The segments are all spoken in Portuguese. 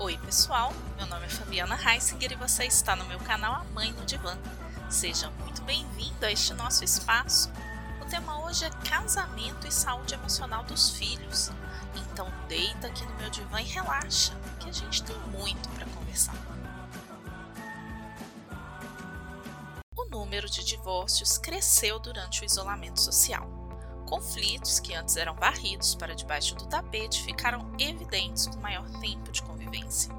Oi, pessoal. Meu nome é Fabiana Heisinger e você está no meu canal A Mãe no Divã. Seja muito bem-vindo a este nosso espaço. O tema hoje é casamento e saúde emocional dos filhos. Então, deita aqui no meu divã e relaxa, que a gente tem muito para conversar. O número de divórcios cresceu durante o isolamento social. Conflitos que antes eram varridos para debaixo do tapete ficaram evidentes com maior tempo de convivência.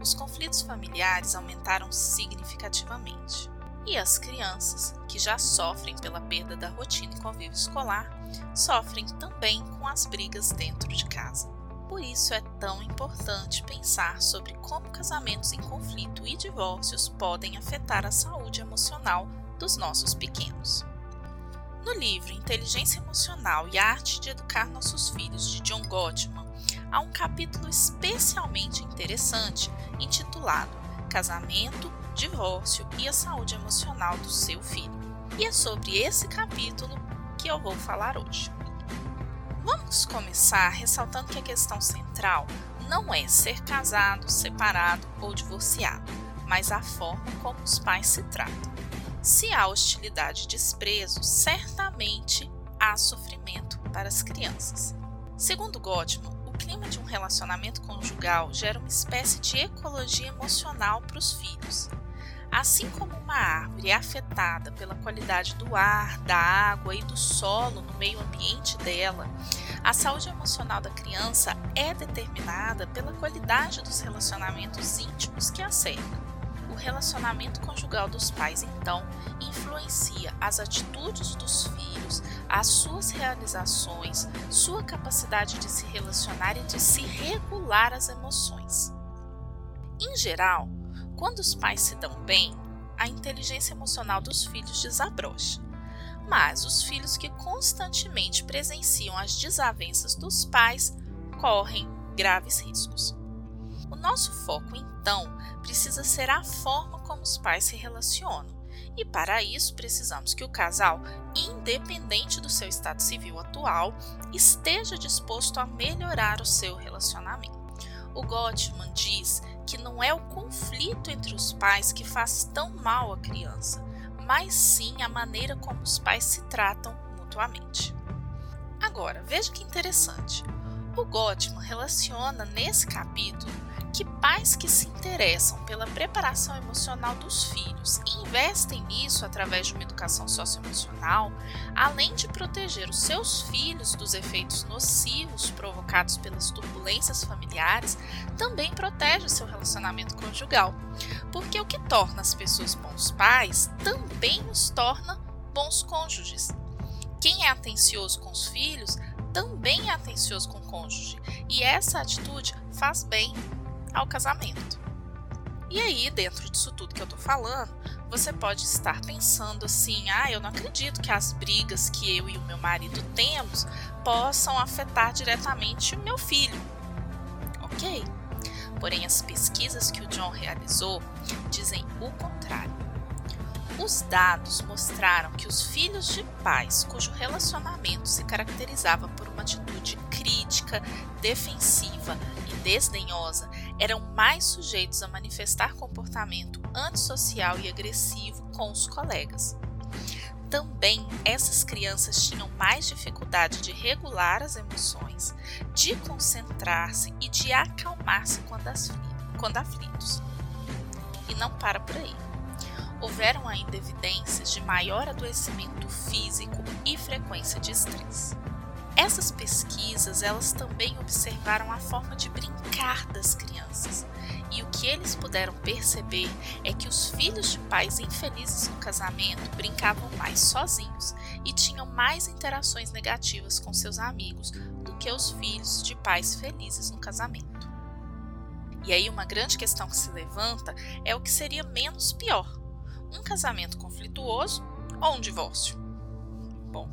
Os conflitos familiares aumentaram significativamente. E as crianças, que já sofrem pela perda da rotina e convívio escolar, sofrem também com as brigas dentro de casa. Por isso é tão importante pensar sobre como casamentos em conflito e divórcios podem afetar a saúde emocional dos nossos pequenos. No livro Inteligência Emocional e a Arte de Educar Nossos Filhos, de John Gottman, há um capítulo especialmente interessante intitulado Casamento, Divórcio e a Saúde Emocional do seu filho. E é sobre esse capítulo que eu vou falar hoje. Vamos começar ressaltando que a questão central não é ser casado, separado ou divorciado, mas a forma como os pais se tratam. Se há hostilidade e desprezo, certamente há sofrimento para as crianças. Segundo Gottman, o clima de um relacionamento conjugal gera uma espécie de ecologia emocional para os filhos. Assim como uma árvore é afetada pela qualidade do ar, da água e do solo no meio ambiente dela, a saúde emocional da criança é determinada pela qualidade dos relacionamentos íntimos que a cercam. O relacionamento conjugal dos pais, então, influencia as atitudes dos filhos, as suas realizações, sua capacidade de se relacionar e de se regular as emoções. Em geral, quando os pais se dão bem, a inteligência emocional dos filhos desabrocha. Mas os filhos que constantemente presenciam as desavenças dos pais correm graves riscos. Nosso foco, então, precisa ser a forma como os pais se relacionam. E para isso precisamos que o casal, independente do seu estado civil atual, esteja disposto a melhorar o seu relacionamento. O Gottman diz que não é o conflito entre os pais que faz tão mal à criança, mas sim a maneira como os pais se tratam mutuamente. Agora, veja que interessante. O Gottman relaciona nesse capítulo que pais que se interessam pela preparação emocional dos filhos e investem nisso através de uma educação socioemocional, além de proteger os seus filhos dos efeitos nocivos provocados pelas turbulências familiares, também protege o seu relacionamento conjugal. Porque o que torna as pessoas bons pais também os torna bons cônjuges. Quem é atencioso com os filhos também é atencioso com o cônjuge, e essa atitude faz bem ao casamento. E aí, dentro disso tudo que eu tô falando, você pode estar pensando assim: ah, eu não acredito que as brigas que eu e o meu marido temos possam afetar diretamente o meu filho. Ok. Porém, as pesquisas que o John realizou dizem o contrário. Os dados mostraram que os filhos de pais cujo relacionamento se caracterizava por uma atitude crítica, defensiva e desdenhosa eram mais sujeitos a manifestar comportamento antissocial e agressivo com os colegas. Também essas crianças tinham mais dificuldade de regular as emoções, de concentrar-se e de acalmar-se quando aflitos. E não para por aí houveram ainda evidências de maior adoecimento físico e frequência de estresse. Essas pesquisas, elas também observaram a forma de brincar das crianças. E o que eles puderam perceber é que os filhos de pais infelizes no casamento brincavam mais sozinhos e tinham mais interações negativas com seus amigos do que os filhos de pais felizes no casamento. E aí uma grande questão que se levanta é o que seria menos pior: um casamento conflituoso ou um divórcio? Bom,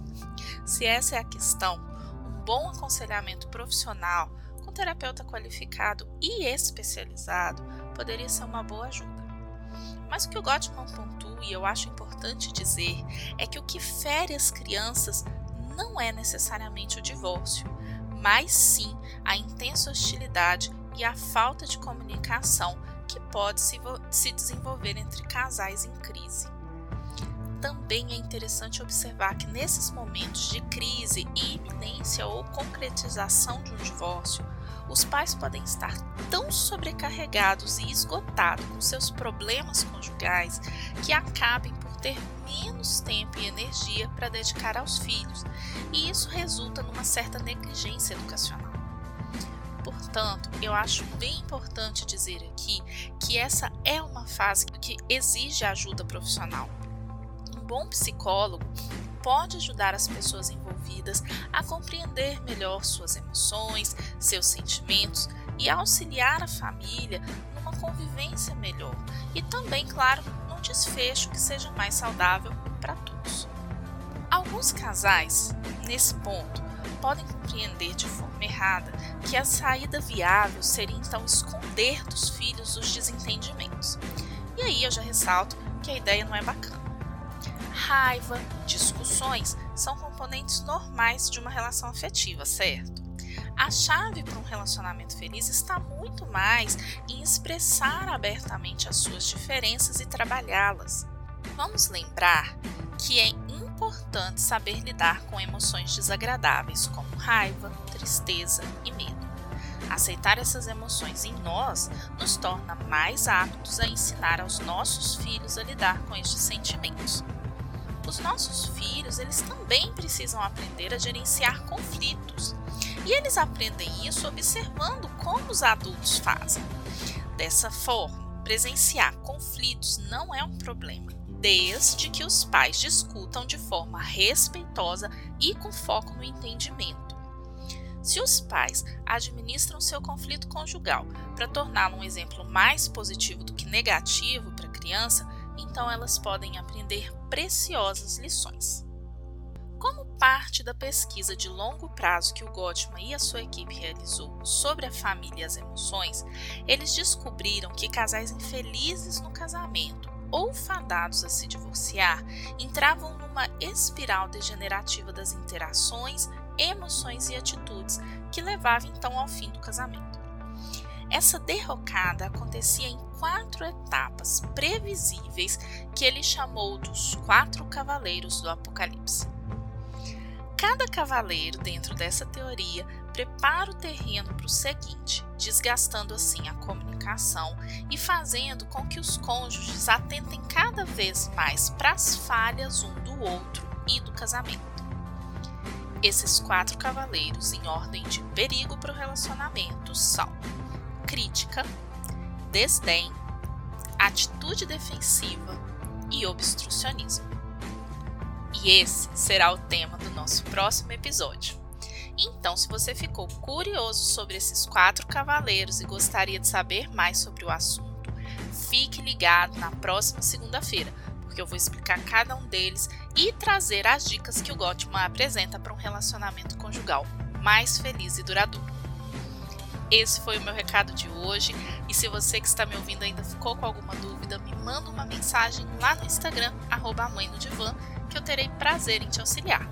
se essa é a questão, bom aconselhamento profissional com terapeuta qualificado e especializado poderia ser uma boa ajuda. Mas o que o Gottman pontua e eu acho importante dizer é que o que fere as crianças não é necessariamente o divórcio, mas sim a intensa hostilidade e a falta de comunicação que pode se, se desenvolver entre casais em crise. Também é interessante observar que nesses momentos de crise e iminência ou concretização de um divórcio, os pais podem estar tão sobrecarregados e esgotados com seus problemas conjugais que acabem por ter menos tempo e energia para dedicar aos filhos, e isso resulta numa certa negligência educacional. Portanto, eu acho bem importante dizer aqui que essa é uma fase que exige ajuda profissional. Um bom psicólogo pode ajudar as pessoas envolvidas a compreender melhor suas emoções, seus sentimentos e auxiliar a família numa convivência melhor e também, claro, num desfecho que seja mais saudável para todos. Alguns casais, nesse ponto, podem compreender de forma errada que a saída viável seria então esconder dos filhos os desentendimentos. E aí eu já ressalto que a ideia não é bacana. Raiva, discussões são componentes normais de uma relação afetiva, certo? A chave para um relacionamento feliz está muito mais em expressar abertamente as suas diferenças e trabalhá-las. Vamos lembrar que é importante saber lidar com emoções desagradáveis como raiva, tristeza e medo. Aceitar essas emoções em nós nos torna mais aptos a ensinar aos nossos filhos a lidar com estes sentimentos. Os nossos filhos, eles também precisam aprender a gerenciar conflitos. E eles aprendem isso observando como os adultos fazem. Dessa forma, presenciar conflitos não é um problema desde que os pais discutam de forma respeitosa e com foco no entendimento. Se os pais administram seu conflito conjugal para torná-lo um exemplo mais positivo do que negativo para a criança, então elas podem aprender preciosas lições. Como parte da pesquisa de longo prazo que o Gottman e a sua equipe realizou sobre a família e as emoções, eles descobriram que casais infelizes no casamento ou fadados a se divorciar, entravam numa espiral degenerativa das interações, emoções e atitudes que levava então ao fim do casamento. Essa derrocada acontecia em quatro etapas previsíveis que ele chamou dos quatro cavaleiros do Apocalipse. Cada cavaleiro, dentro dessa teoria, prepara o terreno para o seguinte, desgastando assim a comunicação e fazendo com que os cônjuges atentem cada vez mais para as falhas um do outro e do casamento. Esses quatro cavaleiros, em ordem de perigo para o relacionamento, são crítica, desdém, atitude defensiva e obstrucionismo. E esse será o tema do nosso próximo episódio. Então, se você ficou curioso sobre esses quatro cavaleiros e gostaria de saber mais sobre o assunto, fique ligado na próxima segunda-feira, porque eu vou explicar cada um deles e trazer as dicas que o Gottman apresenta para um relacionamento conjugal mais feliz e duradouro. Esse foi o meu recado de hoje. E se você que está me ouvindo ainda ficou com alguma dúvida, me manda uma mensagem lá no Instagram, arroba mãe no divã, que eu terei prazer em te auxiliar.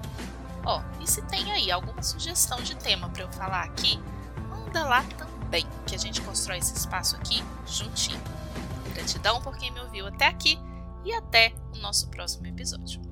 Ó, oh, e se tem aí alguma sugestão de tema para eu falar aqui, manda lá também, que a gente constrói esse espaço aqui juntinho. Gratidão por quem me ouviu até aqui e até o nosso próximo episódio.